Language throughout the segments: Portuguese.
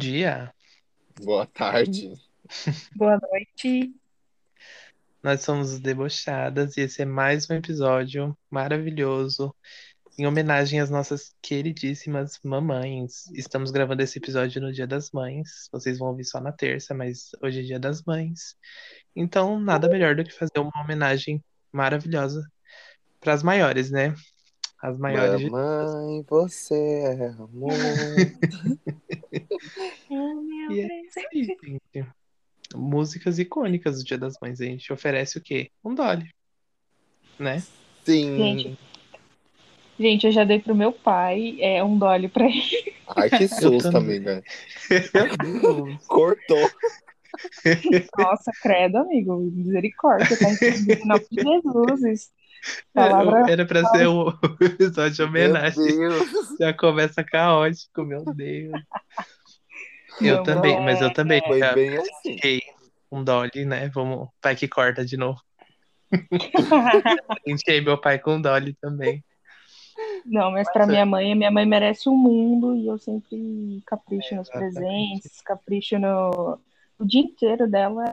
dia, Boa tarde. Boa noite. nós somos os Debochadas e esse é mais um episódio maravilhoso em homenagem às nossas queridíssimas mamães. Estamos gravando esse episódio no Dia das Mães. Vocês vão ouvir só na terça, mas hoje é Dia das Mães. Então, nada melhor do que fazer uma homenagem maravilhosa para as maiores, né? As maiores de Mamãe, você é amor. E é isso aí, gente. Músicas icônicas do Dia das Mães. A gente oferece o quê? Um Dolly, né? Sim. Gente. Gente, eu já dei pro meu pai é, um dolly pra ele. Ai, que susto, também. amiga. Cortou. Nossa, credo, amigo. Misericórdia, tá em nome de Jesus. Palavra. Era pra ser um episódio de homenagem. Meu Deus. Já começa caótico, meu Deus. Eu Não, também, é, mas eu também Foi já bem assim. fiquei um Dolly, né? Vamos, pai que corta de novo. Enchei meu pai com Dolly também. Não, mas pra minha mãe, minha mãe merece o mundo e eu sempre capricho É, nos presentes, capricho no. O dia inteiro dela é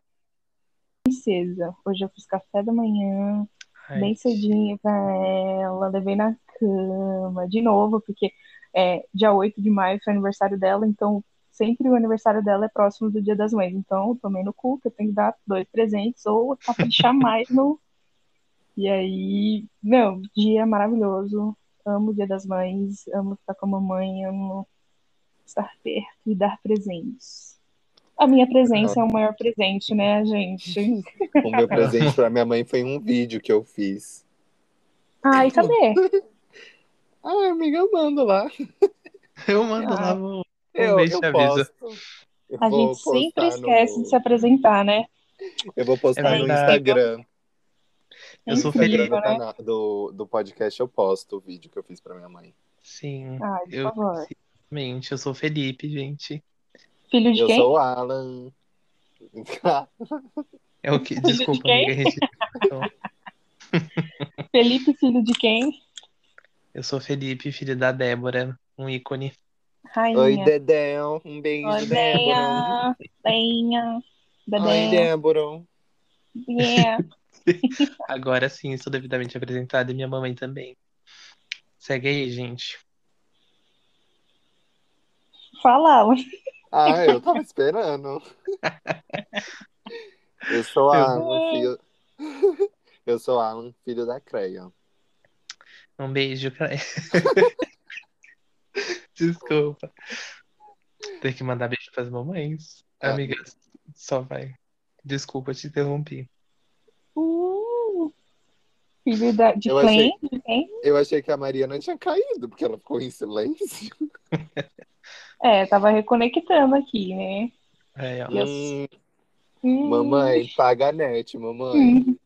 princesa. Hoje eu fiz café da manhã, Ai, bem cedinho pra ela, levei na cama, de novo, porque é, dia 8 de maio foi aniversário dela, então sempre o aniversário dela é próximo do Dia das Mães. Então, eu tomei no cu que eu tenho que dar dois presentes ou caprichar mais no. E aí, meu, dia maravilhoso. Amo o Dia das Mães, amo estar com a mamãe, amo estar perto e dar presentes. A minha presença é o maior presente, né, gente? O meu presente pra minha mãe foi um vídeo que eu fiz. Ai, cadê? Ai, amiga, eu mando lá. Eu mando Ah. lá um, um Eu, eu te. Eu A gente sempre esquece no- de se apresentar, né? Eu vou postar É no. Instagram. Eu No sou feliz, do, né? canal, do, do podcast eu posto o vídeo que eu fiz pra minha mãe. Sim. Ai, por Eu, favor. Realmente, eu sou Felipe, gente. Filho de eu quem? sou o Alan. É o que? Desculpa, amiga, a gente. Felipe, filho de quem? Eu sou Felipe, filho da Débora, um ícone. Rainha. Oi, Dedéu. Um beijo, Oi, Débora. Benha. Oi, Dedé. Débora. Yeah. Agora sim, sou devidamente apresentada e minha mamãe também. Segue aí, gente. Fala. Ah, eu tava esperando. Eu sou Alan, filho. Eu sou Alan, filho da Creia. Um beijo pra Desculpa. Tem que mandar beijo pras mamães. Ah. Amiga, só vai. Desculpa, te interrompi. Uh, filho da, de Eu? De quem? Eu achei que a Mariana tinha caído, porque ela ficou em silêncio. É, tava reconectando aqui, né? É, ó. Hum, Hum. mamãe, paga a net, mamãe. Hum.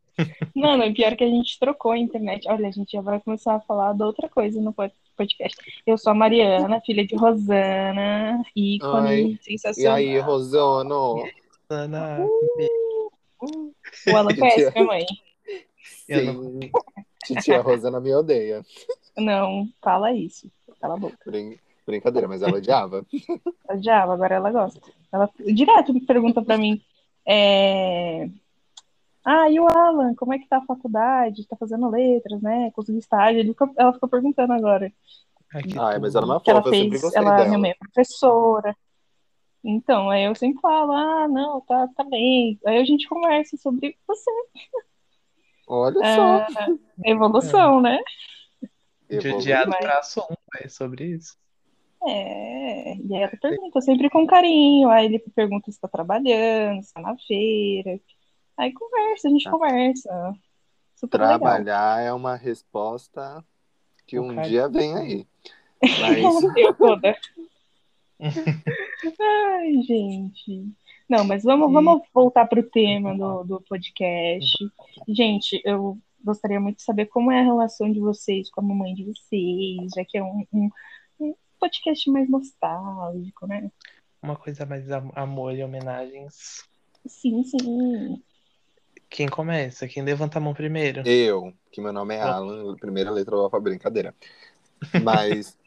Não, não, pior que a gente trocou a internet. Olha, a gente já vai começar a falar de outra coisa no pod- podcast. Eu sou a Mariana, filha de Rosana, ícone Ai, E sensacional. aí, Rosono? Ana, O Alan conhece minha mãe. Sim. Titia Rosana me odeia. Não, fala isso. Cala a boca. Brin- Brincadeira, mas ela odiava. Ela odiava, agora ela gosta. Ela direto pergunta pra mim. É... Ah, e o Alan, como é que tá a faculdade? Tá fazendo letras, né? Conseguiu estágio. Ficou- Ela ficou perguntando agora. Ai, que Ai, mas ela é uma que ela fofa, eu sempre fez, gostei ela, minha dela. mãe é professora. Então, aí eu sempre falo, ah, não, tá, tá bem. Aí a gente conversa sobre você, Olha Ah, só. evolução, né? De Evoluiu. odiado Mas- pra assunto, é sobre isso. É, e aí ela pergunta sempre com carinho, aí ele pergunta se tá trabalhando, se tá na feira. Aí conversa, a gente Ah. conversa. Super legal. Trabalhar é uma resposta que O um cara- dia vem aí. Mas Eu toda. Ai, gente. Não, mas vamos, vamos voltar pro tema do, do podcast. Gente, eu gostaria muito de saber como é a relação de vocês com a mamãe de vocês, já que é um, um, um podcast mais nostálgico, né? Uma coisa mais am- amor e homenagens. Sim, sim. Quem começa? Quem levanta a mão primeiro? eu, que meu nome é Alan, primeira letra do alfabeto, brincadeira. Mas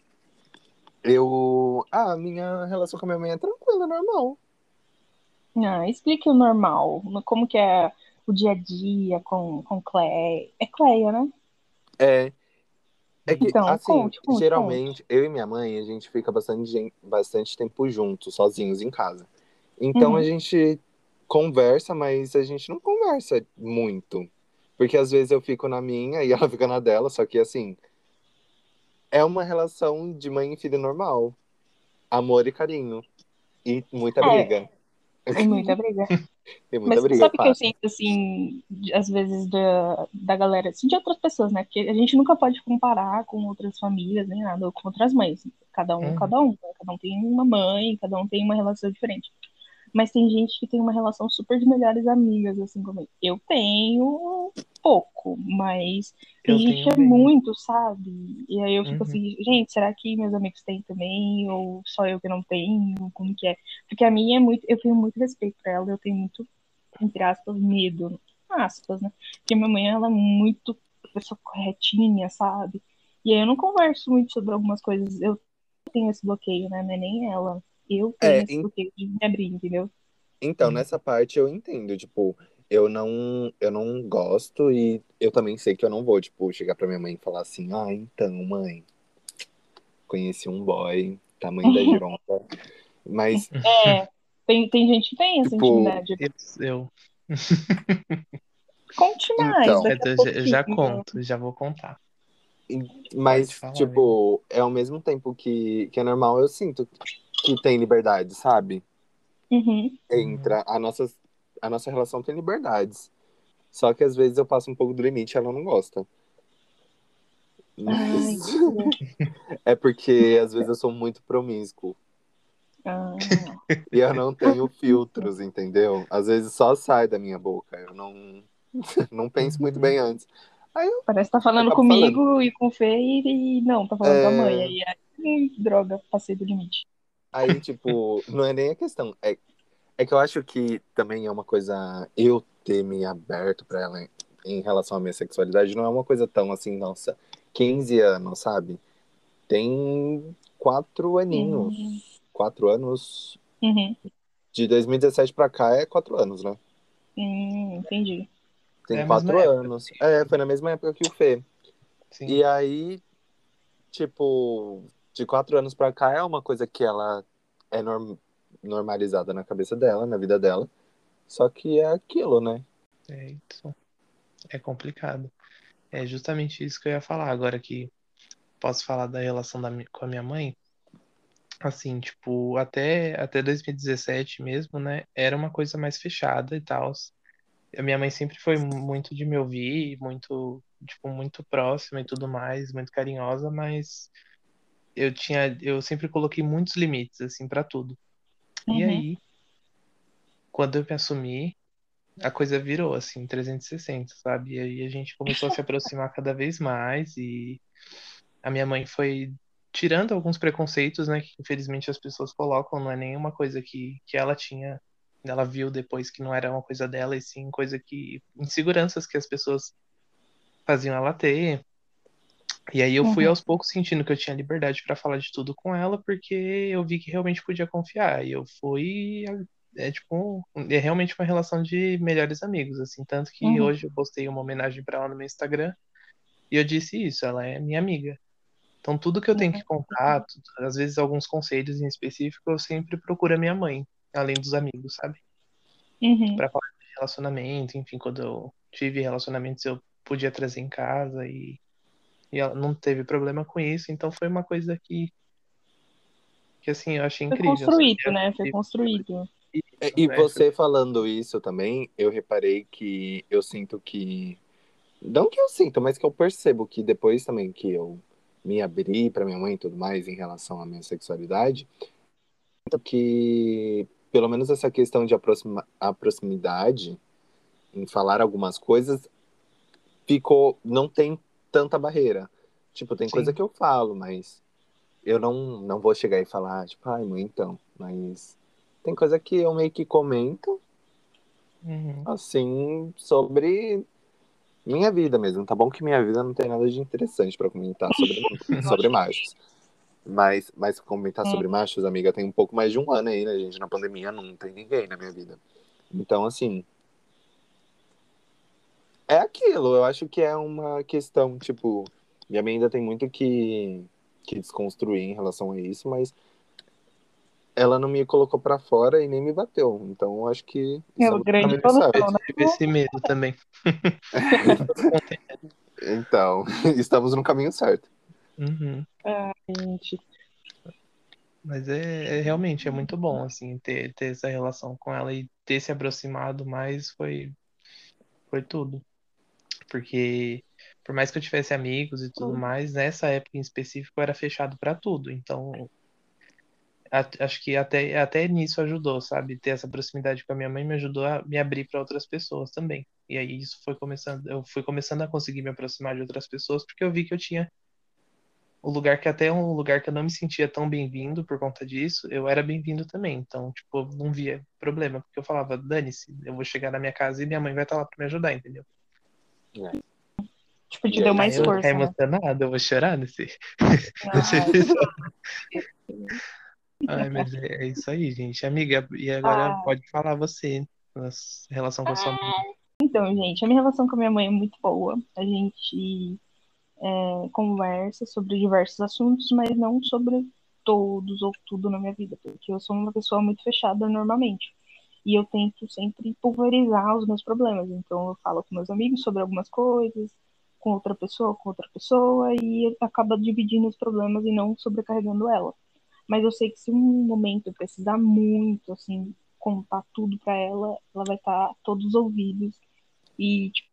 eu. Ah, a minha relação com a minha mãe é tranquila. normal. Ah, explique o normal. Como que é o dia a dia com, com Cleia. É Cleia, né? É. É que, Então, assim, conte, conte, geralmente, eu e minha mãe, a gente fica bastante, bastante tempo juntos, sozinhos em casa. Então Uhum. a gente conversa, mas a gente não conversa muito. Porque às vezes eu fico na minha e ela fica na dela, só que assim, é uma relação de mãe e filho normal. Amor e carinho. E muita É. briga. Tem muita briga. Tem muita Mas briga, sabe o que eu sinto, assim, às vezes da, da galera, assim, de outras pessoas, né? Porque a gente nunca pode comparar com outras famílias, nem nada, ou com outras mães. Cada um, Uhum. cada um. né? Cada um tem uma mãe, cada um tem uma relação diferente. Mas tem gente que tem uma relação super de melhores amigas, assim como eu. Eu tenho pouco, mas tem Eu gente que é bem. muito, sabe? E aí eu fico Uhum. assim, gente, será que meus amigos têm também? Ou só eu que não tenho? Como que é? Porque a minha é muito, eu tenho muito respeito pra ela, eu tenho muito, entre aspas, medo, aspas, né? Porque minha mãe, ela é muito pessoa corretinha, sabe? E aí eu não converso muito sobre algumas coisas, eu tenho esse bloqueio, né? Não é nem ela. Eu tenho É, esse bloqueio de me abrir, entendeu? Então, Hum. nessa parte eu entendo, tipo, eu não, eu não gosto e eu também sei que eu não vou, tipo, chegar pra minha mãe e falar assim, ah, então, mãe, conheci um boy, tamanho da gironda. Mas, É, tem, tem gente que tem essa Tipo, intimidade. Eu, eu, Conte mais, Então. daqui a eu já, eu já conto, já vou contar. mas falar, tipo, é ao mesmo tempo que, que é normal, eu sinto que tem liberdade, sabe? Uhum. Entra, a nossa, a nossa relação tem liberdades. Só que às vezes eu passo um pouco do limite e ela não gosta. Ai, é porque às vezes eu sou muito promíscuo. ah, E eu não tenho filtros, entendeu? Às vezes só sai da minha boca. Eu não, não penso muito bem antes. Aí eu, parece que tá falando comigo e com o Fê e, e não, tá falando com a É. mãe. Aí, aí, hum, droga, passei do limite. Aí, tipo, não é nem a questão. É, é que eu acho que também é uma coisa. Eu ter me aberto pra ela em, em relação à minha sexualidade não é uma coisa tão assim, nossa, 15 anos, sabe? Tem quatro aninhos. Quatro anos. Uhum. De 2017 pra cá é quatro anos, né? Hum, entendi. Tem É quatro mesma época. anos. É, foi na mesma época que o Fê. Sim. E aí, tipo, de quatro anos pra cá é uma coisa que ela é norm- normalizada na cabeça dela, na vida dela. Só que é aquilo, né? É isso. É complicado. É justamente isso que eu ia falar agora que posso falar da relação da, com a minha mãe. Assim, tipo, até, até 2017 mesmo, né? Era uma coisa mais fechada e tal. A minha mãe sempre foi muito de me ouvir, muito, tipo, muito próxima e tudo mais, muito carinhosa, mas eu tinha, eu sempre coloquei muitos limites, assim, pra tudo. E Uhum. aí, quando eu me assumi, a coisa virou assim, 360, sabe? E aí a gente começou a se aproximar cada vez mais e a minha mãe foi tirando alguns preconceitos, né, que infelizmente as pessoas colocam, não é nenhuma coisa que, que ela tinha, ela viu depois que não era uma coisa dela, e sim coisa que, inseguranças que as pessoas faziam ela ter. E aí eu fui Uhum. aos poucos sentindo que eu tinha liberdade pra falar de tudo com ela, porque eu vi que realmente podia confiar. E eu fui, é tipo, é realmente uma relação de melhores amigos, assim, tanto que Uhum. hoje eu postei uma homenagem pra ela no meu Instagram e eu disse isso, ela é minha amiga. Então tudo que eu tenho que contar, tudo- às vezes alguns conselhos em específico, eu sempre procuro a minha mãe, além dos amigos, sabe? Uhum. Pra falar de relacionamento, enfim, quando eu tive relacionamentos eu podia trazer em casa e, e ela não teve problema com isso, então foi uma coisa que que assim, eu achei Foi incrível. construído, sabe? né? Foi construído. E É, você falando isso também, eu reparei que eu sinto que. Não que eu sinto, mas que eu percebo que depois também que eu me abri pra minha mãe e tudo mais em relação à minha sexualidade, sinto que pelo menos essa questão de aproxima, a proximidade em falar algumas coisas ficou. Não tem tanta barreira. Tipo, tem Sim. coisa que eu falo, mas eu não, não vou chegar e falar, tipo, ai, mãe, então. Mas tem coisa que eu meio que comento, Uhum. assim, sobre minha vida mesmo. Tá bom que minha vida não tem nada de interessante pra comentar sobre, sobre machos. Mas, mas comentar Hum. sobre machos, amiga, tem um pouco mais de um ano aí, né, gente? Na pandemia não tem ninguém na minha vida. Então, assim. É aquilo, eu acho que é uma questão, tipo. Minha mãe ainda tem muito que, que desconstruir em relação a isso, mas ela não me colocou pra fora e nem me bateu. Então, eu acho que. É o no grande solução, né? Eu tive esse medo também. Então, estamos no caminho certo. Uhum. Gente, Mas é, é realmente é muito bom assim ter, ter essa relação com ela e ter se aproximado mais foi foi tudo. Porque por mais que eu tivesse amigos e tudo Uhum. mais, nessa época em específico era fechado pra tudo. Então, a- acho que até até nisso ajudou, sabe? Ter essa proximidade com a minha mãe me ajudou a me abrir para outras pessoas também. E aí isso foi começando, eu fui começando a conseguir me aproximar de outras pessoas porque eu vi que eu tinha o lugar que até um lugar que eu não me sentia tão bem-vindo por conta disso, eu era bem-vindo também. Então, tipo, não via problema, porque eu falava, dane-se, eu vou chegar na minha casa e minha mãe vai estar lá pra me ajudar, entendeu? Tipo, te E deu mais eu força, ficar né? emocionado, eu vou chorar nesse, nesse Ah, episódio. Ai, mas é, é isso aí, gente. Amiga, e agora Ah. pode falar você, na relação com a sua mãe. Então, gente, a minha relação com a minha mãe é muito boa. A gente é, conversa sobre diversos assuntos, mas não sobre todos ou tudo na minha vida, porque eu sou uma pessoa muito fechada normalmente. E eu tento sempre pulverizar os meus problemas. Então, eu falo com meus amigos sobre algumas coisas, com outra pessoa, com outra pessoa, e acaba dividindo os problemas e não sobrecarregando ela. Mas eu sei que se um momento eu precisar muito, assim, contar tudo pra ela, ela vai estar todos os ouvidos e, tipo,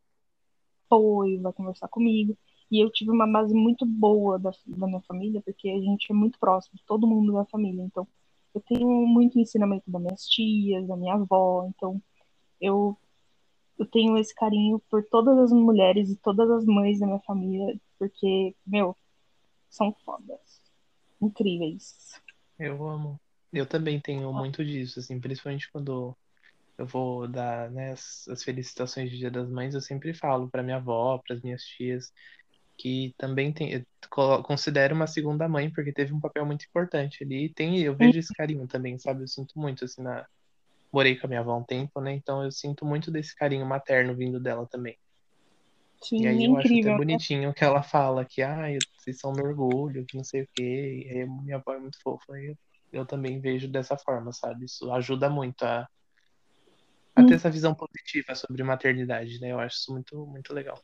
apoio, vai conversar comigo. E eu tive uma base muito boa da, da minha família, porque a gente é muito próximo, todo mundo da família. Então, eu tenho muito ensinamento das minhas tias, da minha avó. Então, eu, eu tenho esse carinho por todas as mulheres e todas as mães da minha família, porque, meu, são fodas. Incríveis. Eu amo. Eu também tenho muito disso, assim, principalmente quando eu vou dar, né, as, as felicitações de Dia das Mães, eu sempre falo para minha avó, para as minhas tias, que também tem, considero uma segunda mãe, porque teve um papel muito importante ali. E tem, eu vejo esse carinho também, sabe? Eu sinto muito, assim, na. Morei com a minha avó um tempo, né? Então eu sinto muito desse carinho materno vindo dela também. Sim, E aí é eu acho até incrível. né? bonitinho que ela fala que, ah, vocês são meu orgulho, que não sei o quê. E aí minha avó é muito fofa. E eu, também vejo dessa forma, sabe? Isso ajuda muito a, a ter Hum. essa visão positiva sobre maternidade, né? Eu acho isso muito, muito legal.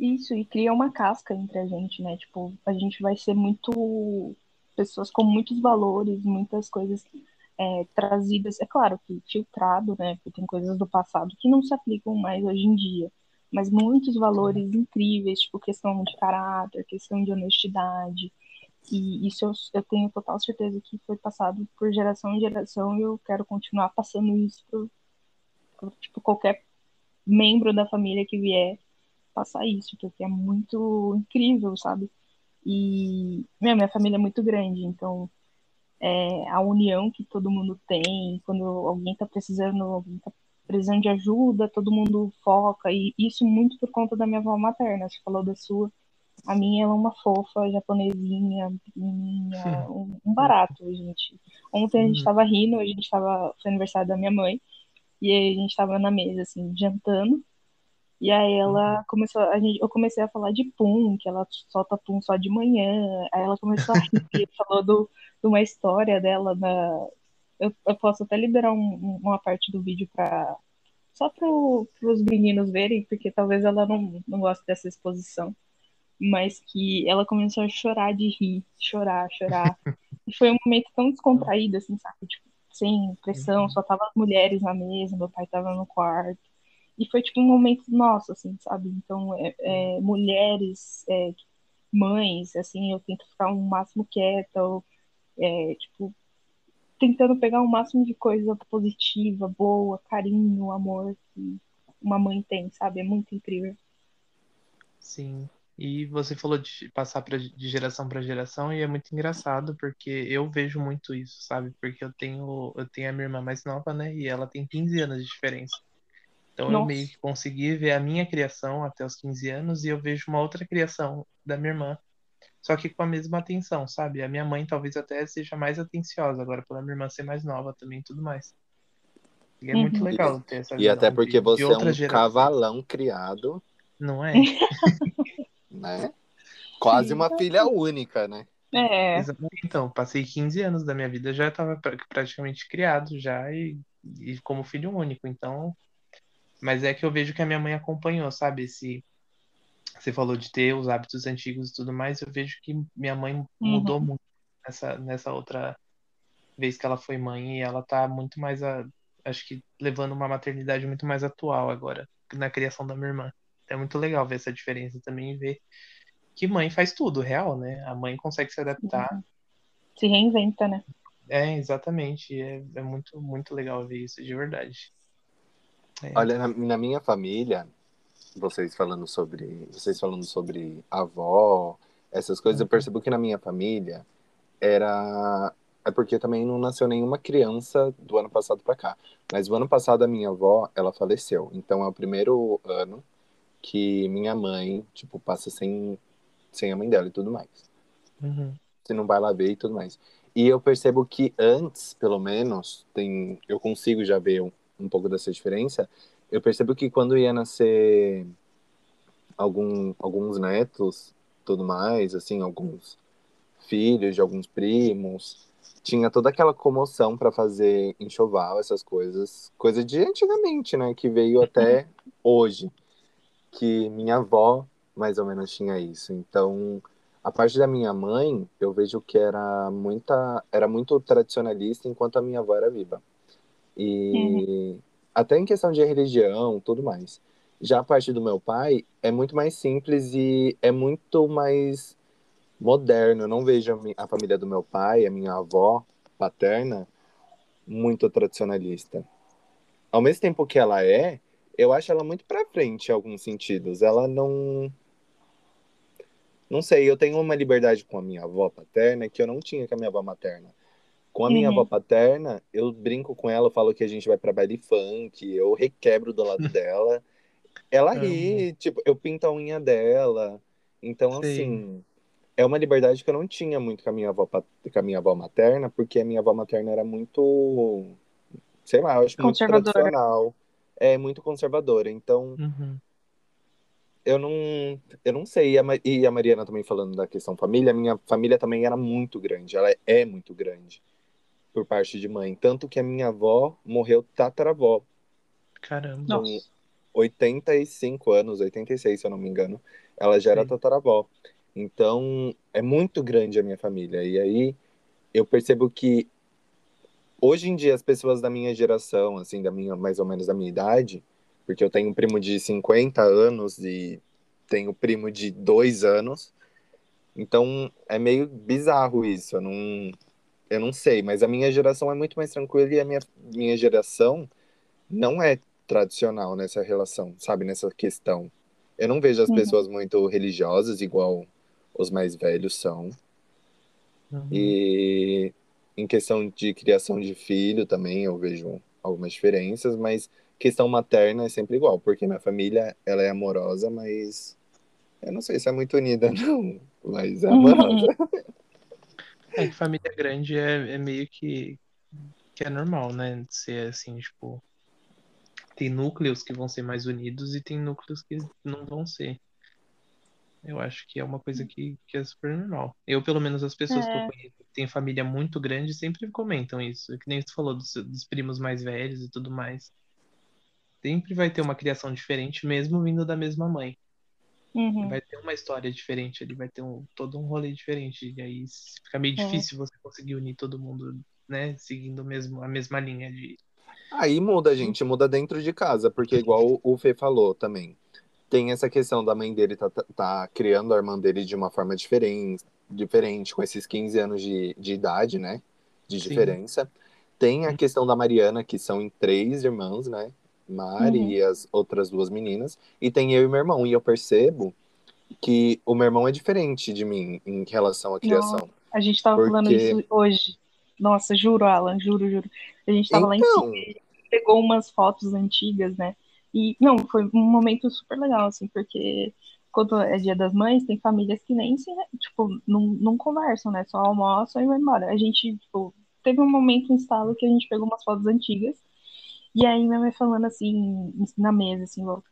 Isso, e cria uma casca entre a gente, né? Tipo, a gente vai ser muito. Pessoas com muitos valores, muitas coisas é, trazidas. É claro que filtrado, né? Porque tem coisas do passado que não se aplicam mais hoje em dia. Mas muitos valores incríveis, tipo questão de caráter, questão de honestidade. E isso eu, eu tenho total certeza que foi passado por geração em geração e eu quero continuar passando isso por, por tipo, qualquer membro da família que vier passar isso, porque é muito incrível, sabe? E meu, minha família é muito grande, então é, a união que todo mundo tem, quando alguém tá precisando, alguém tá precisando de ajuda, todo mundo foca, e isso muito por conta da minha avó materna, você falou da sua. A minha ela é uma fofa, japonesinha, pequenininha, um, um barato, gente. Ontem a gente Uhum. tava rindo, a gente tava, foi aniversário da minha mãe, e aí a gente tava na mesa, assim, jantando, e aí ela começou, a gente, eu comecei a falar de pum, que ela solta pum só de manhã. Aí ela começou a rir, falou do, de uma história dela na. Eu, eu posso até liberar um- uma parte do vídeo para só para os meninos verem, porque talvez ela não, não goste dessa exposição. Mas que ela começou a chorar de rir, chorar, chorar. E foi um momento tão descontraído, assim, sabe? Tipo, sem pressão, só tava as mulheres na mesa, meu pai tava no quarto. E foi tipo um momento nosso, assim, sabe? Então, é, é, mulheres, é, mães, assim, eu tento ficar o máximo quieta, ou, é, tipo, tentando pegar o máximo de coisa positiva, boa, carinho, amor que uma mãe tem, sabe? É muito incrível. Sim. E você falou de passar pra, de geração para geração e é muito engraçado porque eu vejo muito isso, sabe? Porque eu tenho eu tenho a minha irmã mais nova, né? E ela tem 15 anos de diferença. Então eu Nossa. meio que consegui ver a minha criação até os 15 anos e eu vejo uma outra criação da minha irmã só que com a mesma atenção, sabe? A minha mãe talvez até seja mais atenciosa, agora pela minha irmã ser mais nova também e tudo mais. E é muito Uhum. legal ter essa E até de- porque de você é um geração, cavalão criado, Não é? né? Quase uma filha única, né? É, Exatamente. Então, passei 15 anos da minha vida, já estava praticamente criado já e, e como filho único, então. Mas é que eu vejo que a minha mãe acompanhou, sabe? Esse, você falou de ter os hábitos antigos e tudo mais, eu vejo que minha mãe mudou muito nessa, nessa outra vez que ela foi mãe e ela tá muito mais, a, acho que levando uma maternidade muito mais atual agora na criação da minha irmã. É muito legal ver essa diferença também e ver que mãe faz tudo, real, né? A mãe consegue se adaptar se reinventa, né? é, exatamente. É, é muito, muito legal ver isso, de verdade. É, Olha, na, na minha família, vocês falando sobre, vocês falando sobre avó, essas coisas, eu Uhum. percebo que na minha família era é porque também não nasceu nenhuma criança do ano passado pra cá. Mas o ano passado a minha avó, ela faleceu. Então é o primeiro ano que minha mãe, tipo, passa sem sem a mãe dela e tudo mais. uhum, Você não vai lá ver e tudo mais. E eu percebo que antes, pelo menos, tem, eu consigo já ver um, um pouco dessa diferença. Eu percebo que quando ia nascer algum, alguns netos, tudo mais, assim, alguns filhos de alguns primos, tinha toda aquela comoção para fazer enxoval, essas coisas, coisa de antigamente, né, que veio até hoje, que minha avó mais ou menos tinha isso. Então, a parte da minha mãe, eu vejo que era muita, era muito tradicionalista enquanto a minha avó era viva. E até em questão de religião, tudo mais. Já a parte do meu pai é muito mais simples e é muito mais moderno. Eu não vejo a, família do meu pai, a minha avó paterna, muito tradicionalista. Ao mesmo tempo que ela é, eu acho ela muito pra frente em alguns sentidos. Ela não. Não sei, eu tenho uma liberdade com a minha avó paterna que eu não tinha com a minha avó materna. Com a minha Uhum. avó paterna, eu brinco com ela, eu falo que a gente vai pra baile funk, eu requebro do lado dela. Ela ri, tipo, eu pinto a unha dela. Então, Sei. assim, é uma liberdade que eu não tinha muito com a minha avó, com a minha avó materna, porque a minha avó materna era muito, sei lá, eu acho muito Conservadora. tradicional, é muito conservadora. Então, uhum, eu não, eu não sei. E a, e a Mariana também falando da questão família, a minha família também era muito grande, ela é muito grande por parte de mãe, tanto que a minha avó morreu tataravó Caramba. com Nossa. 85 anos, 86 se eu não me engano, ela já era Sim. tataravó. Então, é muito grande a minha família. E aí eu percebo que hoje em dia as pessoas da minha geração, assim, da minha mais ou menos da minha idade, porque eu tenho um primo de 50 anos e tenho primo de 2 anos. Então, é meio bizarro isso. Eu não eu não sei, mas a minha geração é muito mais tranquila e a minha minha geração não é tradicional nessa relação, sabe, nessa questão. Eu não vejo as Uhum. pessoas muito religiosas igual os mais velhos são. Uhum. E em questão de criação de filho também eu vejo algumas diferenças, mas questão materna é sempre igual, porque minha família ela é amorosa, mas eu não sei se é muito unida não, mas é amorosa. É que família grande é, é meio que, que é normal, né? Ser assim, tipo. Tem núcleos que vão ser mais unidos e tem núcleos que não vão ser. Eu acho que é uma coisa que, que é super normal. Eu, pelo menos, as pessoas que eu É. conheço que têm família muito grande sempre comentam isso. Que nem você falou dos, dos primos mais velhos e tudo mais. Sempre vai ter uma criação diferente, mesmo vindo da mesma mãe. Uhum. Vai ter uma história diferente ali, vai ter um, todo um rolê diferente. E aí fica meio É. difícil você conseguir unir todo mundo, né? Seguindo mesmo, a mesma linha de. Aí muda, gente, muda dentro de casa, porque igual o Fê falou também. Tem essa questão da mãe dele tá, tá- tá criando a irmã dele de uma forma diferente, diferente, com esses 15 anos de, de idade, né? De Sim. diferença. Tem a questão da Mariana, que são em três irmãs, né? Mari Uhum. e as outras duas meninas. E tem eu e meu irmão. E eu percebo que o meu irmão é diferente de mim em relação à criação. A gente tava falando Porque- isso hoje. Nossa, juro, Alan, juro, juro. A gente tava lá em Então, pegou umas fotos antigas, né? E, não, foi um momento super legal, assim, porque quando é dia das mães, tem famílias que nem se, tipo, não, não conversam, né? Só almoçam e vão embora. A gente, tipo, teve um momento, um estalo, que a gente pegou umas fotos antigas, e aí minha mãe falando assim, na mesa, assim, volta.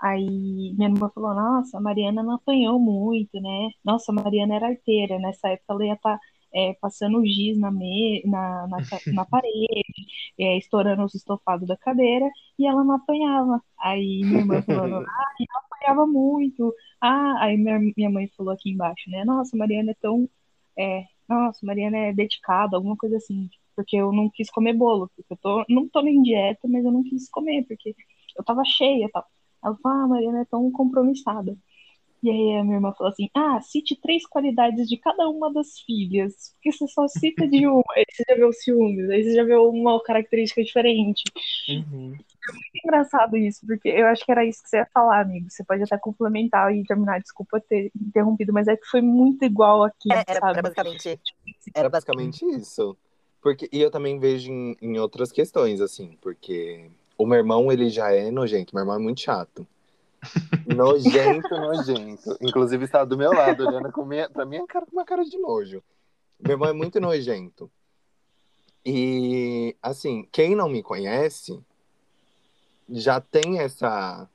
Aí minha irmã falou, nossa, a Mariana não apanhou muito, né? Nossa, a Mariana era arteira, nessa época ela ia estar tá, é, passando giz na, me, na, na, na parede, é, estourando os estofados da cadeira, e ela não apanhava. Aí minha irmã falando, ah, ela apanhava muito. Ah, aí minha, minha mãe falou aqui embaixo, né? Nossa, a Mariana é tão. É, nossa, a Mariana é dedicada, alguma coisa assim. Porque eu não quis comer bolo, porque eu tô, não tô nem dieta, mas eu não quis comer, porque eu tava cheia e tal. Ela falou, ah, a Mariana é tão compromissada. E aí a minha irmã falou assim: Ah, cite três qualidades de cada uma das filhas. Porque você só cita de uma. Aí você já vê o ciúmes, aí você já vê uma característica diferente. Uhum. É muito engraçado isso, porque eu acho que era isso que você ia falar, amigo. Você pode até complementar e terminar, desculpa ter interrompido, mas é que foi muito igual aqui, É, era, sabe? era basicamente. Era basicamente isso. Porque, e eu também vejo em, em outras questões, assim, porque o meu irmão, ele já é nojento. Meu irmão é muito chato. Nojento, nojento. Inclusive, está do meu lado, olhando com minha, pra minha cara com uma cara de nojo. Meu irmão é muito nojento. E, assim, quem não me conhece já tem essa,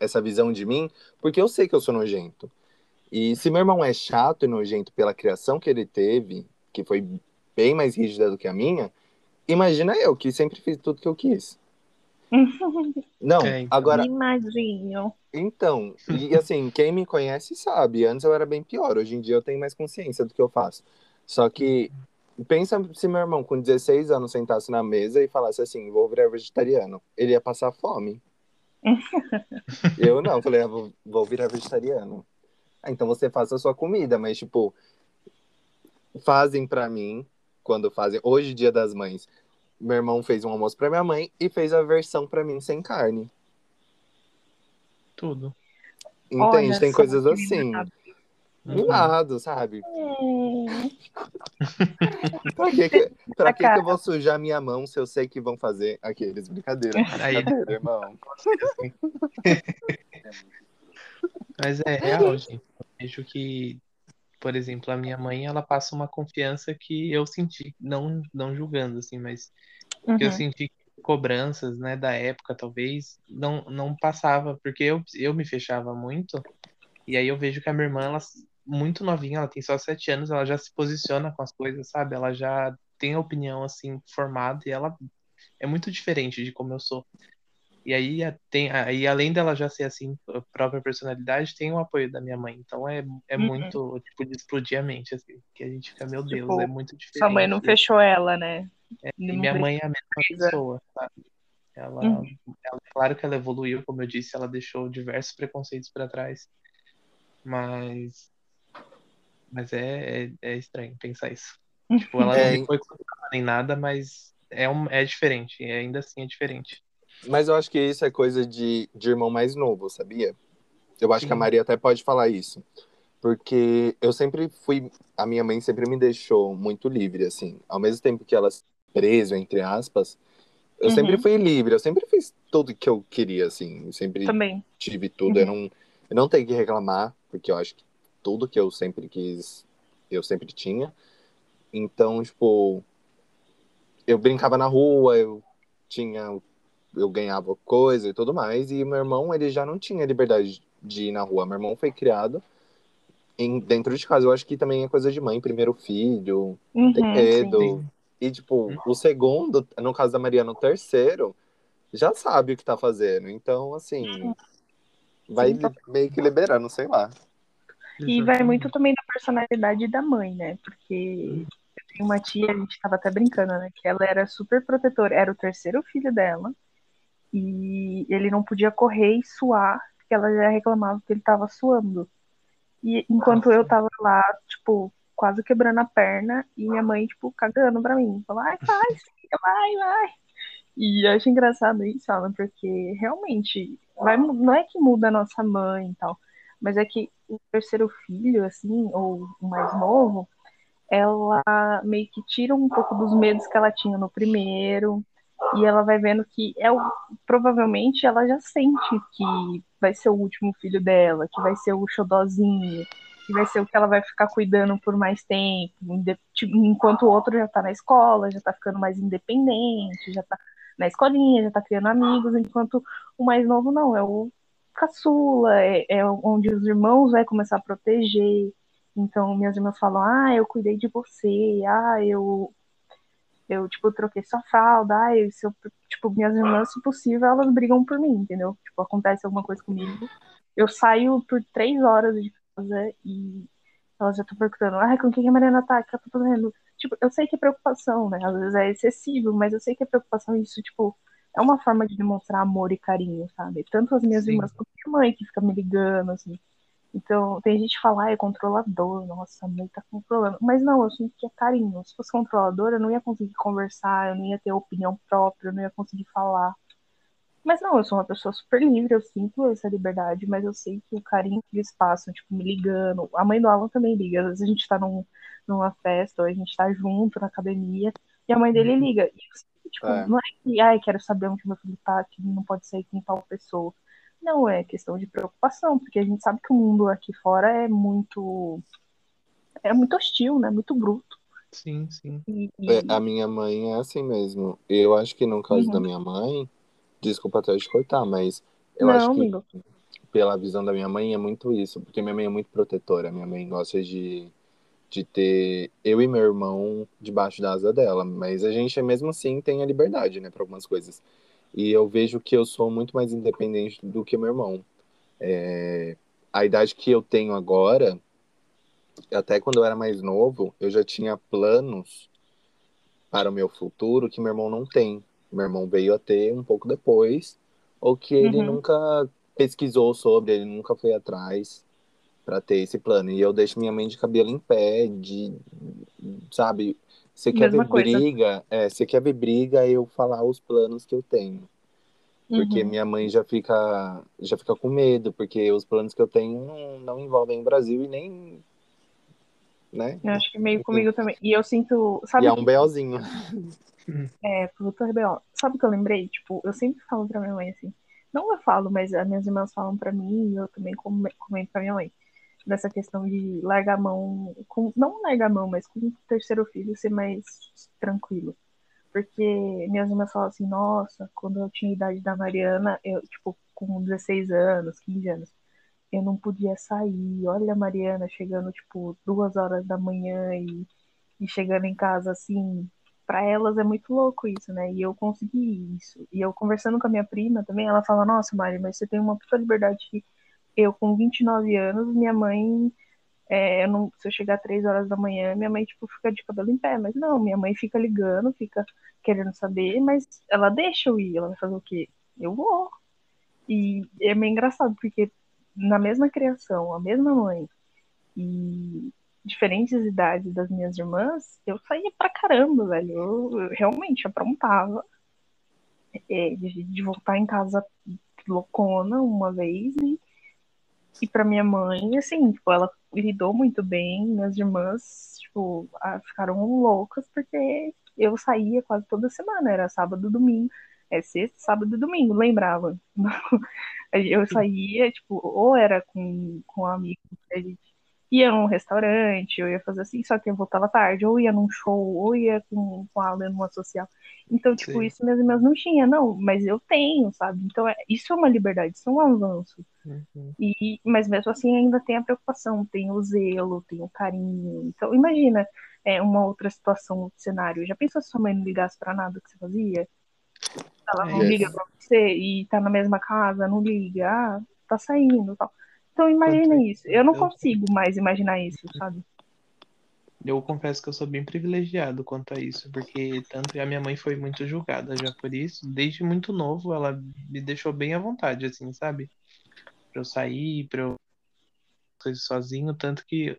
essa visão de mim, porque eu sei que eu sou nojento. E se meu irmão é chato e nojento pela criação que ele teve, que foi bem mais rígida do que a minha, imagina eu, que sempre fiz tudo que eu quis. Não, É, então. agora, Imagino. então, e assim, quem me conhece sabe, antes eu era bem pior, hoje em dia eu tenho mais consciência do que eu faço. Só que, pensa se meu irmão com 16 anos sentasse na mesa e falasse assim, vou virar vegetariano, ele ia passar fome. Eu não, falei, ah, vou, vou virar vegetariano. Ah, então você faça a sua comida, mas tipo, fazem pra mim, quando fazem, hoje dia das mães, meu irmão fez um almoço pra minha mãe e fez a versão pra mim sem carne. Tudo. Entende? Olha Tem coisas assim. mimado. Uhum. Mimado, sabe? É. Pra que, que, pra que, que eu vou sujar minha mão se eu sei que vão fazer aqueles? Brincadeira. Aí- Brincadeira, irmão. Mas é real, gente. Eu vejo que, por exemplo, a minha mãe, ela passa uma confiança que eu senti, não, não julgando, assim, mas que eu Uhum. senti que cobranças, né, da época, talvez, não, não passava, porque eu, eu me fechava muito, e aí eu vejo que a minha irmã, ela, muito novinha, ela tem só sete anos, ela já se posiciona com as coisas, sabe? Ela já tem a opinião, assim, formada, e ela é muito diferente de como eu sou. E aí, tem, aí além dela já ser assim, a própria personalidade, tem o apoio da minha mãe. Então é, é Uhum. muito, tipo, de explodir a mente, assim, que a gente fica, meu Deus, Tipo, é muito diferente. Sua mãe não fechou ela, né? E Não minha mãe é a mesma pessoa, sabe? Ela, Uhum. ela- claro que ela evoluiu, como eu disse, ela deixou diversos preconceitos para trás, mas, mas é, é, é estranho pensar isso. Tipo, ela não É, me foi nem nada, mas é, um, é diferente, e ainda assim é diferente. Mas eu acho que isso é coisa de, de irmão mais novo, sabia? Eu acho que a Sim. Maria até pode falar isso. Porque eu sempre fui. A minha mãe sempre me deixou muito livre, assim. Ao mesmo tempo que ela se preso, entre aspas, eu Uhum. sempre fui livre. Eu sempre fiz tudo que eu queria, assim. Eu sempre Também. tive tudo. Eu, não, eu não tenho que reclamar, porque eu acho que tudo que eu sempre quis, eu sempre tinha. Então, tipo, eu brincava na rua, eu tinha. Eu ganhava coisa e tudo mais. E meu irmão, ele já não tinha liberdade de ir na rua. Meu irmão foi criado em, dentro de casa. Eu acho que também é coisa de mãe, primeiro filho, Uhum, tem medo. Sim. E, tipo, o segundo, no caso da Mariana, o terceiro, já sabe o que tá fazendo. Então, assim, vai Sim, tá. meio que liberando, sei lá. E vai muito também da personalidade da mãe, né? Porque eu tenho uma tia, a gente tava até brincando, né? Que ela era super protetora, era o terceiro filho dela. E ele não podia correr e suar, porque ela já reclamava que ele tava suando. E enquanto eu tava lá, tipo, quase quebrando a perna, e minha mãe, tipo, cagando pra mim. Falou, ai, vai, filha, vai, vai. E eu acho engraçado isso, Alan, porque realmente vai, não é que muda a nossa mãe e tal, mas é que o terceiro filho, assim, ou o mais novo, ela meio que tira um pouco dos medos que ela tinha no primeiro. E ela vai vendo que é o, provavelmente ela já sente que vai ser o último filho dela, que vai ser o xodózinho, que vai ser o que ela vai ficar cuidando por mais tempo, tipo, enquanto o outro já tá na escola, já tá ficando mais independente, já tá na escolinha, já tá criando amigos, enquanto o mais novo não, é o caçula, é, é onde os irmãos vai começar a proteger. Então, minhas irmãs falam, ah, eu cuidei de você, ah, eu eu, tipo, troquei sua fralda, ai, se eu, tipo, minhas irmãs, se possível, elas brigam por mim, entendeu? Tipo, acontece alguma coisa comigo. Eu saio por três horas de casa e elas já estão perguntando, ai, com quem a Mariana tá? O que ela tá fazendo? Tipo, eu sei que é preocupação, né? Às vezes é excessivo, mas eu sei que é preocupação e isso, tipo, é uma forma de demonstrar amor e carinho, sabe? Tanto as minhas Sim. irmãs quanto a minha mãe que fica me ligando, assim. Então, tem gente que fala, ah, é controlador, nossa, a mãe tá controlando. Mas não, eu sinto que é carinho. Se fosse controlador, eu não ia conseguir conversar, eu não ia ter opinião própria, eu não ia conseguir falar. Mas não, eu sou uma pessoa super livre, eu sinto essa liberdade, mas eu sei que o carinho que eles passam, tipo, me ligando. A mãe do Alan também liga. Às vezes a gente tá num, numa festa, ou a gente tá junto na academia, e a mãe dele uhum. liga. E, tipo, é. não é que, ai, quero saber onde meu filho tá, que não pode sair com tal pessoa. Não, é questão de preocupação, porque a gente sabe que o mundo aqui fora é muito. É muito hostil, né? Muito bruto. Sim, sim. E, e... É, a minha mãe é assim mesmo. Eu acho que no caso uhum. da minha mãe, desculpa até te cortar, mas eu Não, acho que amigo. pela visão da minha mãe é muito isso, porque minha mãe é muito protetora. Minha mãe gosta de, de ter eu e meu irmão debaixo da asa dela, mas a gente mesmo assim tem a liberdade, né, para algumas coisas. E eu vejo que eu sou muito mais independente do que meu irmão. É, a idade que eu tenho agora, até quando eu era mais novo, eu já tinha planos para o meu futuro que meu irmão não tem. Meu irmão veio a ter um pouco depois, ou que ele uhum. nunca pesquisou sobre, ele nunca foi atrás para ter esse plano. E eu deixo minha mãe de cabelo em pé, de, sabe, você quer ver coisa. briga? É, você quer ver briga, eu falar os planos que eu tenho. Porque uhum. minha mãe já fica, já fica com medo, porque os planos que eu tenho não, não envolvem o Brasil e nem. Né? Eu acho que meio comigo também. E eu sinto. Sabe e é um belzinho. É, puta rebel. Sabe o que eu lembrei? Tipo, eu sempre falo pra minha mãe assim. Não eu falo, mas as minhas irmãs falam pra mim e eu também comento pra minha mãe dessa questão de largar a mão, com, não largar a mão, mas com o terceiro filho ser mais tranquilo. Porque minhas irmãs falam assim, nossa, quando eu tinha a idade da Mariana, eu, tipo, com 16 anos, 15 anos, eu não podia sair. Olha a Mariana chegando, tipo, duas horas da manhã e, e chegando em casa assim. Para elas é muito louco isso, né? E eu consegui isso. E eu conversando com a minha prima também, ela fala: Nossa, Mari, mas você tem uma puta liberdade que eu com 29 anos, minha mãe, é, eu não, se eu chegar três horas da manhã, minha mãe, tipo, fica de cabelo em pé, mas não, minha mãe fica ligando, fica querendo saber, mas ela deixa eu ir, ela vai fazer o quê? Eu vou. E é meio engraçado, porque na mesma criação, a mesma mãe, e diferentes idades das minhas irmãs, eu saía pra caramba, velho. Eu, eu realmente aprontava é, de, de, voltar em casa loucona uma vez e e para minha mãe, assim, tipo, ela lidou muito bem. Minhas irmãs, tipo, ficaram loucas porque eu saía quase toda semana, era sábado, domingo, é sexta, sábado e domingo, lembrava. Eu saía, tipo, ou era com, com amigos, a gente ia num restaurante, eu ia fazer assim, só que eu voltava tarde, ou ia num show, ou ia com, com aula numa social. Então, tipo, Sim. isso minhas irmãs não tinha, não, mas eu tenho, sabe? Então, é, isso é uma liberdade, isso é um avanço. Uhum. E, mas mesmo assim ainda tem a preocupação, tem o zelo, tem o carinho. Então, imagina é, uma outra situação, outro cenário. Já pensou se sua mãe não ligasse pra nada que você fazia? Ela não yes. liga pra você e tá na mesma casa, não liga, ah, tá saindo tal. Então imagina isso. Eu não consigo mais imaginar isso, sabe? Eu confesso que eu sou bem privilegiado quanto a isso, porque tanto a minha mãe foi muito julgada já por isso. Desde muito novo, ela me deixou bem à vontade, assim, sabe? Pra eu sair, pra eu coisas sozinho, tanto que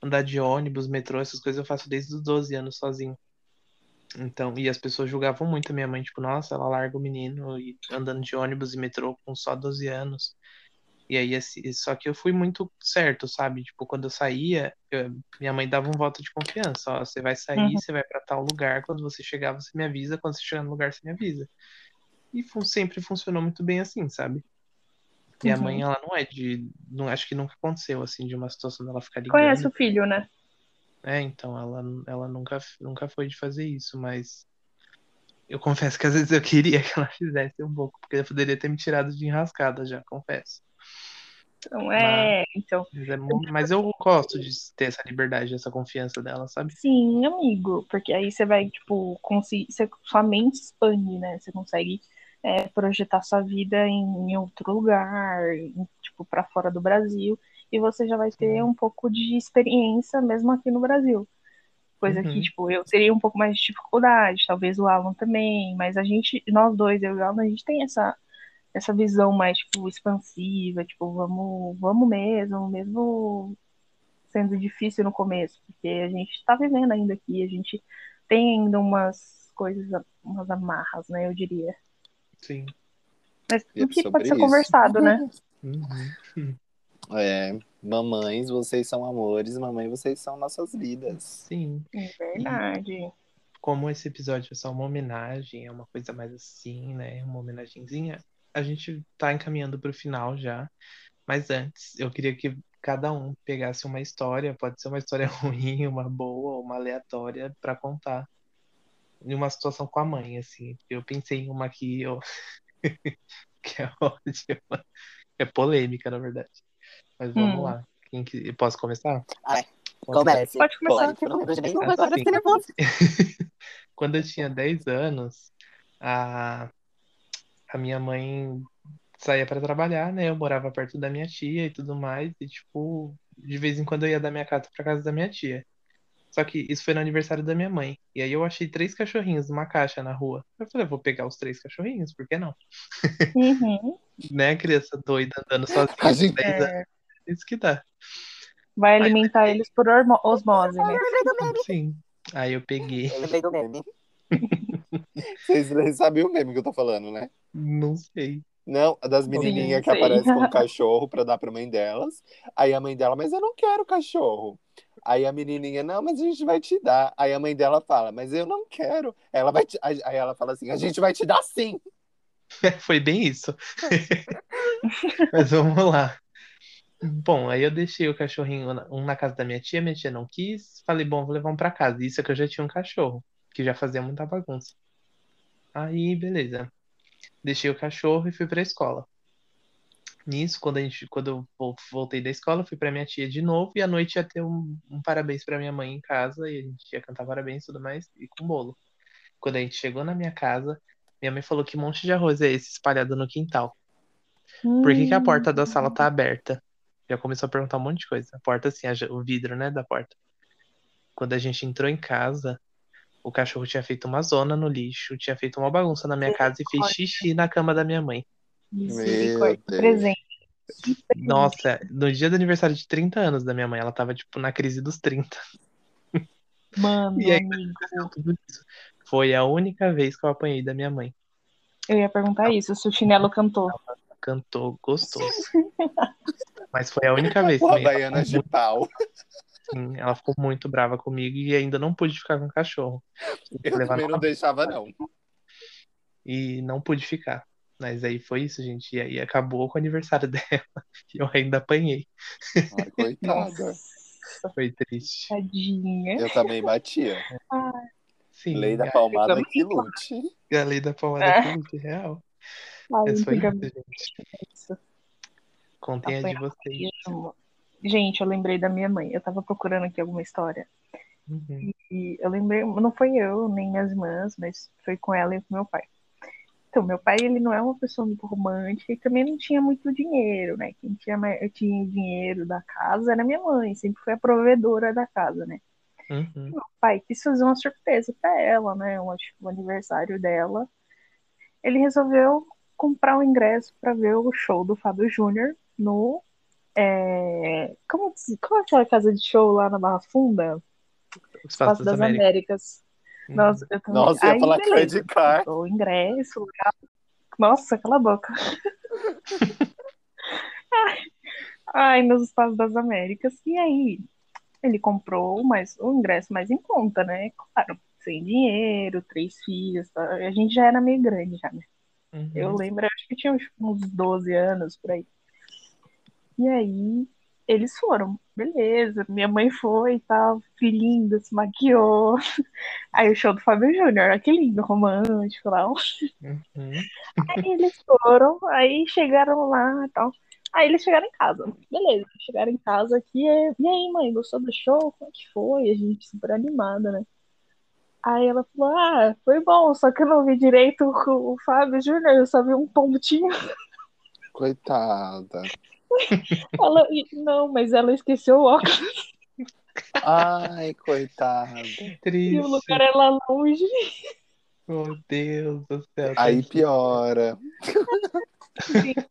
andar de ônibus, metrô, essas coisas eu faço desde os 12 anos sozinho. Então, e as pessoas julgavam muito a minha mãe, tipo, nossa, ela larga o menino e andando de ônibus e metrô com só 12 anos. E aí, assim, só que eu fui muito certo, sabe? Tipo, quando eu saía, eu- minha mãe dava um voto de confiança. Ó, você vai sair, Uhum. você vai pra tal lugar. Quando você chegar, você me avisa. Quando você chegar no lugar, você me avisa. E fu- sempre funcionou muito bem assim, sabe? Minha Uhum. mãe, ela não é de. Não, acho que nunca aconteceu, assim, de uma situação dela ficar ligando. Conhece o filho, né? É, então, ela, ela nunca, nunca foi de fazer isso, mas eu confesso que às vezes eu queria que ela fizesse um pouco, porque ela poderia ter me tirado de enrascada já, confesso. Então, é. Então, Mas, é mo- mas eu gosto de ter essa liberdade, essa confiança dela, sabe? sim, amigo. Porque aí você vai, tipo, conseguir. Você, sua mente expande, né? Você consegue é, projetar sua vida em, em outro lugar, em, tipo, pra fora do Brasil. E você já vai ter um pouco de experiência mesmo aqui no Brasil. Coisa que, Uhum. tipo, eu teria um pouco mais de dificuldade, talvez o Alan também, mas a gente, nós dois, eu e o Alan, a gente tem essa, essa visão mais, tipo, expansiva, tipo, vamos, vamos mesmo, mesmo sendo difícil no começo, porque a gente tá vivendo ainda aqui, a gente tem ainda umas coisas, umas amarras, né, eu diria. Sim. Mas é o que pode ser isso. conversado, né? Uhum. É, mamães, vocês são amores, mamãe, vocês são nossas vidas. Sim. É verdade. Como esse episódio é só uma homenagem, é uma coisa mais assim, né? Uma homenagenzinha, a gente tá encaminhando pro final já. Mas antes, eu queria que cada um pegasse uma história, pode ser uma história ruim, uma boa, uma aleatória, pra contar. Em uma situação com a mãe, assim. Eu pensei em uma aqui, eu... que é ótima. É polêmica, na verdade. Mas vamos Hum. lá. Quem que... eu Posso começar? Comece. Pode começar. Pode, que Assim. Quando eu tinha 10 anos, a, a minha mãe saía para trabalhar, né? Eu morava perto da minha tia e tudo mais, e tipo, de vez em quando eu ia da minha casa para casa da minha tia. Só que isso foi no aniversário da minha mãe. E aí eu achei três cachorrinhos numa caixa na rua. Eu falei, vou pegar os três cachorrinhos, por que não? Uhum. Né, criança doida andando sozinha A com gente- 10 anos, É, isso que dá. vai alimentar eles por osmose, né? Sim. Aí eu peguei, Eu lembrei do meme. Vocês sabem o meme que eu tô falando, né? Não sei. Não, a das menininhas que aparecem com o cachorro pra dar pra mãe delas. Aí a mãe dela, mas eu não quero cachorro. Aí a menininha, não, mas a gente vai te dar. Aí a mãe dela fala, mas eu não quero. Ela vai te... Aí ela fala assim, a gente vai te dar sim. Foi bem isso. Mas vamos lá. Bom, aí eu deixei o cachorrinho, na- um na casa da minha tia, minha tia não quis. Falei, bom, vou levar um pra casa. Isso é que eu já tinha um cachorro, que já fazia muita bagunça. Aí, beleza. Deixei o cachorro e fui pra escola. Nisso, quando a gente, quando eu vol- voltei da escola, fui pra minha tia de novo e à noite ia ter um, um parabéns pra minha mãe em casa e a gente ia cantar parabéns e tudo mais e com bolo. Quando a gente chegou na minha casa, minha mãe falou que monte de arroz é esse espalhado no quintal. Por que, que a porta da sala tá aberta? Já começou a perguntar um monte de coisa. A porta, assim, a o vidro, né, da porta. Quando a gente entrou em casa, o cachorro tinha feito uma zona no lixo, tinha feito uma bagunça na minha casa e fez xixi na cama da minha mãe. Misericórdia. Presente. Nossa, no dia do aniversário de 30 anos da minha mãe, ela tava, tipo, na crise dos 30. Mano, E aí. Tudo isso. Foi a única vez que eu apanhei da minha mãe. Eu ia perguntar isso, se o chinelo cantou. Cantou gostoso. Mas foi a única vez baiana ficou de pau. Sim, ela ficou muito brava comigo e ainda não pude ficar com o cachorro. Eu levar também não deixava, não. e não pude ficar. Mas aí foi isso, gente. E aí acabou com o aniversário dela. E eu ainda apanhei. Ai, coitada. Nossa, Foi triste. tadinha. Eu também batia. Sim, Lei da palmada também, que lute. a lei da palmada É. que lute, real. Ai, Mas foi isso, gente. Contem a de vocês. mesmo. Gente, eu lembrei da minha mãe. Eu tava procurando aqui alguma história. Uhum. E eu lembrei, não foi eu, nem minhas irmãs, mas foi com ela e com meu pai. Então, meu pai, ele não é uma pessoa muito romântica e também não tinha muito dinheiro, né? Quem tinha, tinha dinheiro da casa era minha mãe, sempre foi a provedora da casa, né? Uhum. Meu pai quis fazer uma surpresa pra ela, né? Eu acho o aniversário dela. Ele resolveu comprar o ingresso pra ver o show do Fábio Júnior no. é, Como, como é aquela casa de show lá na Barra Funda? O Espaço das das Américas. Américas. Uhum. Nossa, eu também. Nossa, ia Aí, falar beleza. credit card. O ingresso, lá. Nossa, cala a boca. Ai, Ai, nos Estados das Américas. E aí, ele comprou mais, o ingresso mais em conta, né? Claro, sem dinheiro, três filhos. Tá? A gente já era meio grande já, né? Uhum. Eu lembro, acho que tinha uns, uns 12 anos por aí. E aí, eles foram, beleza. Minha mãe foi e tal, linda, se maquiou. Aí o show do Fábio Júnior, olha que lindo, romântico lá. Uhum. Aí eles foram, aí chegaram lá e tal. Aí eles chegaram em casa. Beleza, chegaram em casa aqui. E, e aí, mãe, gostou do show? Como é que foi? A gente super animada, né? Aí ela falou: Ah, foi bom, só que eu não vi direito o, o Fábio Júnior, eu só vi um pontinho. Coitada. Ela, não, mas ela esqueceu o óculos Ai, coitada. e Triste. o lugar é lá longe. Meu Deus do céu. Aí piora.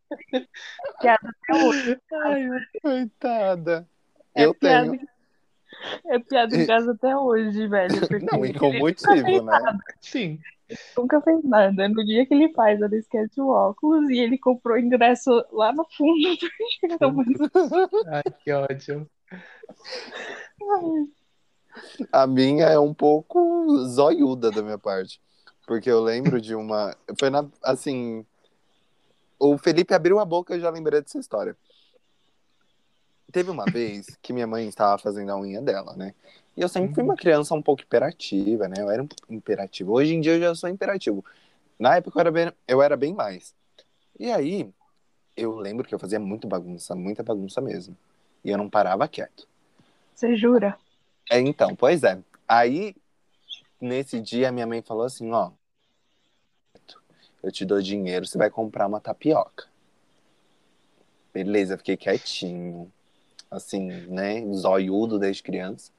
Piada até hoje. Ai, Coitada. É Eu piada, tenho. é piada em casa até hoje, velho. Não, e com motivo, né? Sim. Nunca fez nada. No dia que ele faz, ela esquece o óculos e ele comprou ingresso lá no fundo. Ai, que ódio. A minha é um pouco zoiuda da minha parte. Porque eu lembro de uma. Foi na. Assim. O Felipe abriu a boca e eu já lembrei dessa história. Teve uma vez que minha mãe estava fazendo a unha dela, né? E eu sempre fui uma criança um pouco imperativa, né? Eu era um imperativo. Hoje em dia eu já sou imperativo. Na época eu era bem, eu era bem mais. E aí, eu lembro que eu fazia muito bagunça, muita bagunça mesmo. E eu não parava quieto. Você jura? É, então, pois é. Aí, nesse dia, minha mãe falou assim, ó. Eu te dou dinheiro, você vai comprar uma tapioca. Beleza, fiquei quietinho. Assim, né? Zoiudo desde criança.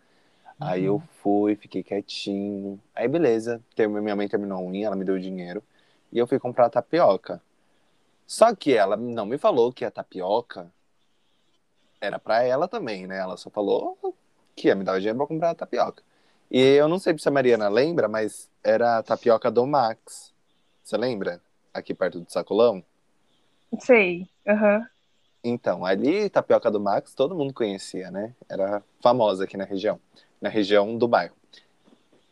Aí eu fui, fiquei quietinho. Aí, beleza. Minha mãe terminou a unha, ela me deu o dinheiro. E eu fui comprar a tapioca. Só que ela não me falou que a tapioca era pra ela também, né? Ela só falou que ia me dar o dinheiro pra comprar a tapioca. E eu não sei se a Mariana lembra, mas era a tapioca do Max. Você lembra? Aqui perto do sacolão? Sei. Aham. Então, ali, tapioca do Max, todo mundo conhecia, né? Era famosa aqui na região. Na região do bairro.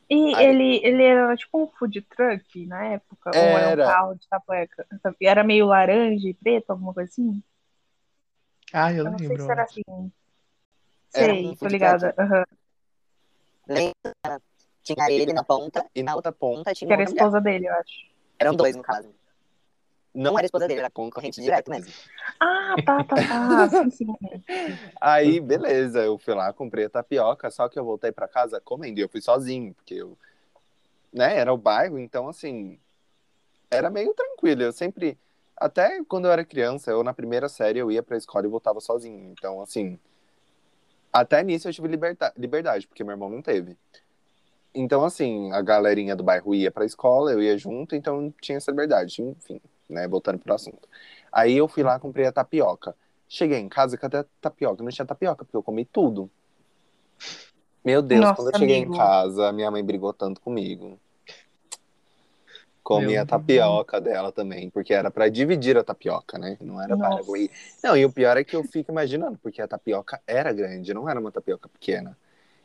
E Aí- ele, ele era tipo um food truck na época? Ou era um Era. carro de tapioca? Era meio laranja e preto, alguma coisa assim? Ah, eu Eu não sei lembro. se era assim. Era Sei, um tô ligada. Lembra? Tinha ele na ponta E na outra ponta tinha Que era a esposa dele, eu acho. Eram dois, no caso. Não era esposa dele, era concorrente direto mesmo. Ah, tá, tá, tá. Sim, sim. Aí, beleza, eu fui lá, comprei a tapioca, só que eu voltei pra casa comendo. E eu fui sozinho, porque eu, né, era o bairro, então assim, era meio tranquilo. Eu sempre, até quando eu era criança, eu na primeira série eu ia pra escola e voltava sozinho. Então, assim, até nisso eu tive liberta- liberdade, porque meu irmão não teve. Então, assim, a galerinha do bairro ia pra escola, eu ia junto, então tinha essa liberdade. Enfim, né, voltando pro assunto. Aí eu fui lá, comprei a tapioca. Cheguei em casa, cadê a tapioca? Não tinha tapioca, porque eu comi tudo. Meu Deus, Nossa, quando eu cheguei amigo. em casa, minha mãe brigou tanto comigo. Comi Meu a tapioca dela também, porque era pra dividir a tapioca, né? Não era para comer. Não, e o pior é que eu fico imaginando, porque a tapioca era grande, não era uma tapioca pequena.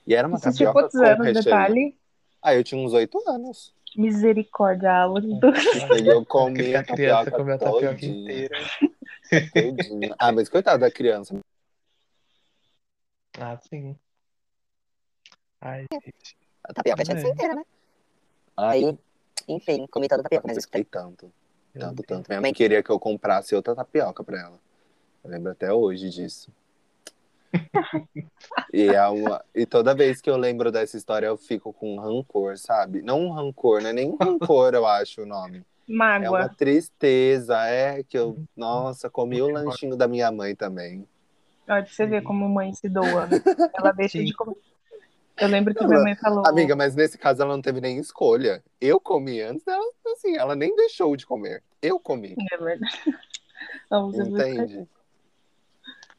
E era uma Você tinha tapioca quantos com anos, recheio. detalhe? Ah, eu tinha uns oito anos. Misericórdia, Alan. E eu comi a criança comeu a tapioca todinha. inteira. Todinha. Ah, mas coitada da criança. Ah, sim. Ai, gente. A tapioca tinha de ser É. inteira, né? Aí, Aí, enfim, comi toda a tapioca, mas eu escutei. tanto. Tanto, tanto. Minha mãe queria que eu comprasse outra tapioca pra ela. Eu lembro até hoje disso. e, é uma... e toda vez que eu lembro dessa história, eu fico com rancor, sabe? Não um rancor, não é nem um rancor, eu acho o nome. É uma Mágoa. tristeza, é que eu, nossa, comi o lanchinho da minha mãe também. Olha, você ver como mãe se doa. né? Ela deixa Sim. de comer. Eu lembro que Não, minha mãe falou. Amiga, mas nesse caso ela não teve nem escolha. Eu comi antes dela, assim, ela nem deixou de comer. Eu comi, É verdade. Você entende?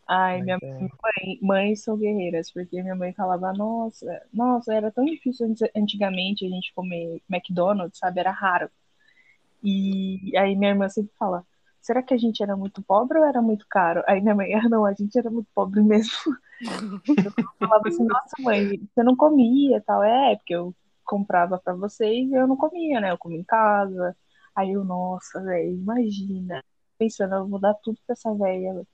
Ai, Mas minha é. mãe, mães são guerreiras, porque minha mãe falava, nossa, nossa, era tão difícil antigamente a gente comer McDonald's, sabe? Era raro. E aí minha irmã sempre fala, será que a gente era muito pobre ou era muito caro? Aí minha mãe, ah, não, a gente era muito pobre mesmo. Eu falava assim, nossa mãe, você não comia tal. É, porque eu comprava pra vocês e eu não comia, né? Eu comia em casa. Aí eu, nossa, velho, imagina. Pensando, eu vou dar tudo pra essa velha.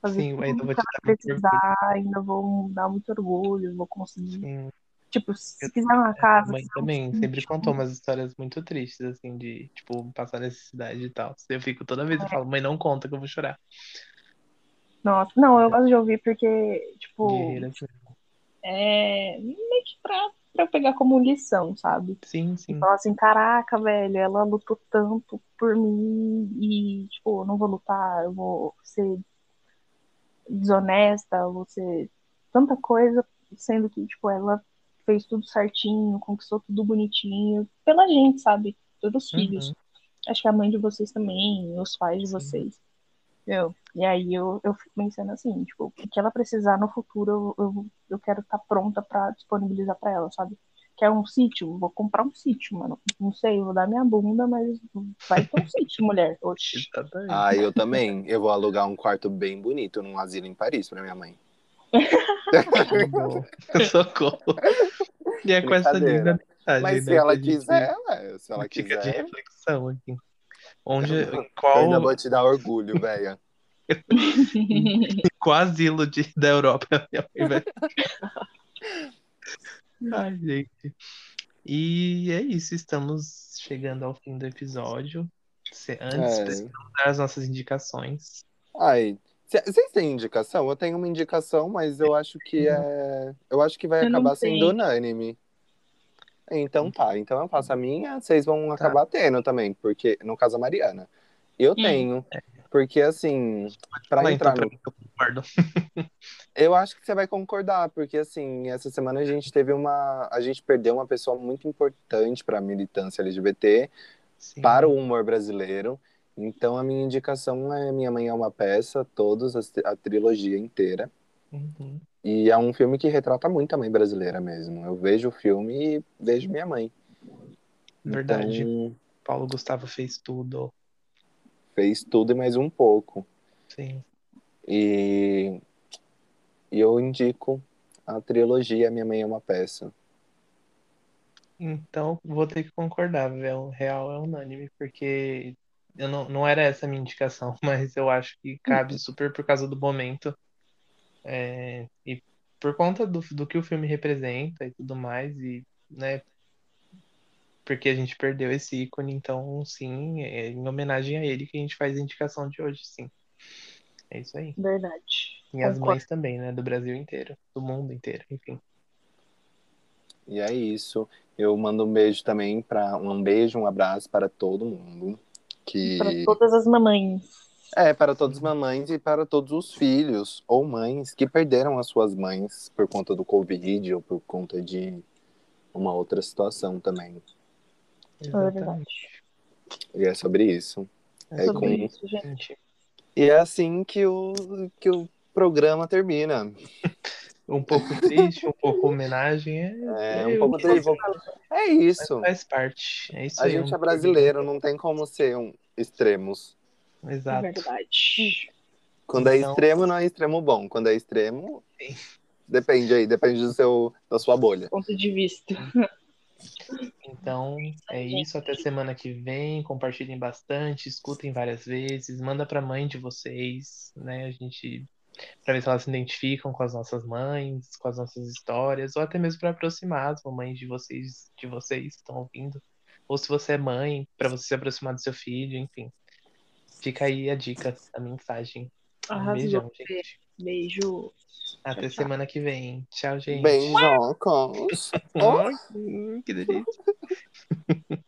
Fazer Sim, ainda vou te dar muito precisar, ainda vou dar muito orgulho, vou conseguir. Sim. Tipo, se Eu- quiser uma A casa, mãe também sítio, sempre contou umas histórias muito tristes, assim, de, tipo, passar necessidade e tal. Eu fico toda vez, eu falo, mãe, não conta que eu vou chorar. Nossa, não, eu gosto de ouvir porque, tipo, Guerreira. assim. é meio que pra, pra eu pegar como lição, sabe? Sim, sim. falar assim, caraca, velho, ela lutou tanto por mim e, tipo, eu não vou lutar, eu vou ser desonesta, eu ser tanta coisa, sendo que, tipo, ela fez tudo certinho, conquistou tudo bonitinho, pela gente, sabe? Pelos filhos. Uhum. Acho que a mãe de vocês também, os pais de Sim. vocês. Entendeu? E aí eu, eu fico pensando assim, tipo, o que ela precisar no futuro, eu, eu, eu quero estar pronta pra disponibilizar pra ela, sabe? Quer um sítio? Vou comprar um sítio, mano. Não sei, vou dar minha bunda, mas vai ter um sítio, mulher. Oxi. Ah, eu também. Eu vou alugar um quarto bem bonito num asilo em Paris pra minha mãe. Socorro. E é com essa linda mensagem, Mas se né, ela quiser, ué, se ela fica de quiser. reflexão aqui. Onde, em Eu ainda qual, vou te dar orgulho, velha. qual asilo de, da Europa minha mãe vai Ai, gente. E é isso, estamos chegando ao fim do episódio. Se- Antes, É. precisamos dar as nossas indicações. Ai, cê- vocês têm indicação? Eu tenho uma indicação, mas eu acho que é. Eu acho que vai Eu não acabar sendo unânime. Então tá, então eu faço a minha, vocês vão Tá. acabar tendo também, porque no caso a Mariana. Eu tenho, porque assim, então entrar pra no concordo. Eu acho que você vai concordar, porque assim, essa semana a gente teve uma. A gente perdeu uma pessoa muito importante para a militância LGBT, Sim. para o humor brasileiro. Então a minha indicação é Minha Mãe é uma Peça, todos, a trilogia inteira. Uhum. E é um filme que retrata muito a mãe brasileira mesmo. Eu vejo o filme e vejo minha mãe. Verdade. Então, Paulo Gustavo fez tudo. fez tudo e mais um pouco. Sim. E, e eu indico a trilogia Minha Mãe é uma Peça. Então, vou ter que concordar, velho. Real é unânime, porque eu não, não era essa a minha indicação, mas eu acho que cabe super por causa do momento. É, e por conta do, do que o filme representa e tudo mais, e, né, porque a gente perdeu esse ícone, então, sim, é em homenagem a ele que a gente faz a indicação de hoje, sim. É isso aí. Verdade. E as Concordo. mães também, né, do Brasil inteiro, do mundo inteiro, enfim. E é isso. Eu mando um beijo também para um beijo, um abraço para todo mundo que Para todas as mamães. é para todas as mamães e para todos os filhos ou mães que perderam as suas mães por conta do Covid ou por conta de uma outra situação também. É verdade. E é sobre isso. É É Sobre com- isso, gente. E é assim que o que o programa termina. um pouco triste, um pouco homenagem, é, É é um pouco triste. É isso. faz parte. É isso A aí. gente um é brasileiro, não tem como ser um extremos. É Exato. verdade. Quando é Então- extremo, não é extremo bom. Quando é extremo, Sim. depende aí, depende do seu, da sua bolha. Ponto de vista. Então, é isso. Até semana que vem. Compartilhem bastante, escutem várias vezes, manda pra mãe de vocês, né? A gente para ver se elas se identificam com as nossas mães, com as nossas histórias, ou até mesmo para aproximar as mamães de vocês, de vocês que estão ouvindo. Ou se você é mãe, para você se aproximar do seu filho, enfim. Fica aí a dica, a mensagem. Um beijão, gente. Beijo. Até tchau, semana tchau. que vem. Tchau, gente. Beijo. oh, hum, que delícia.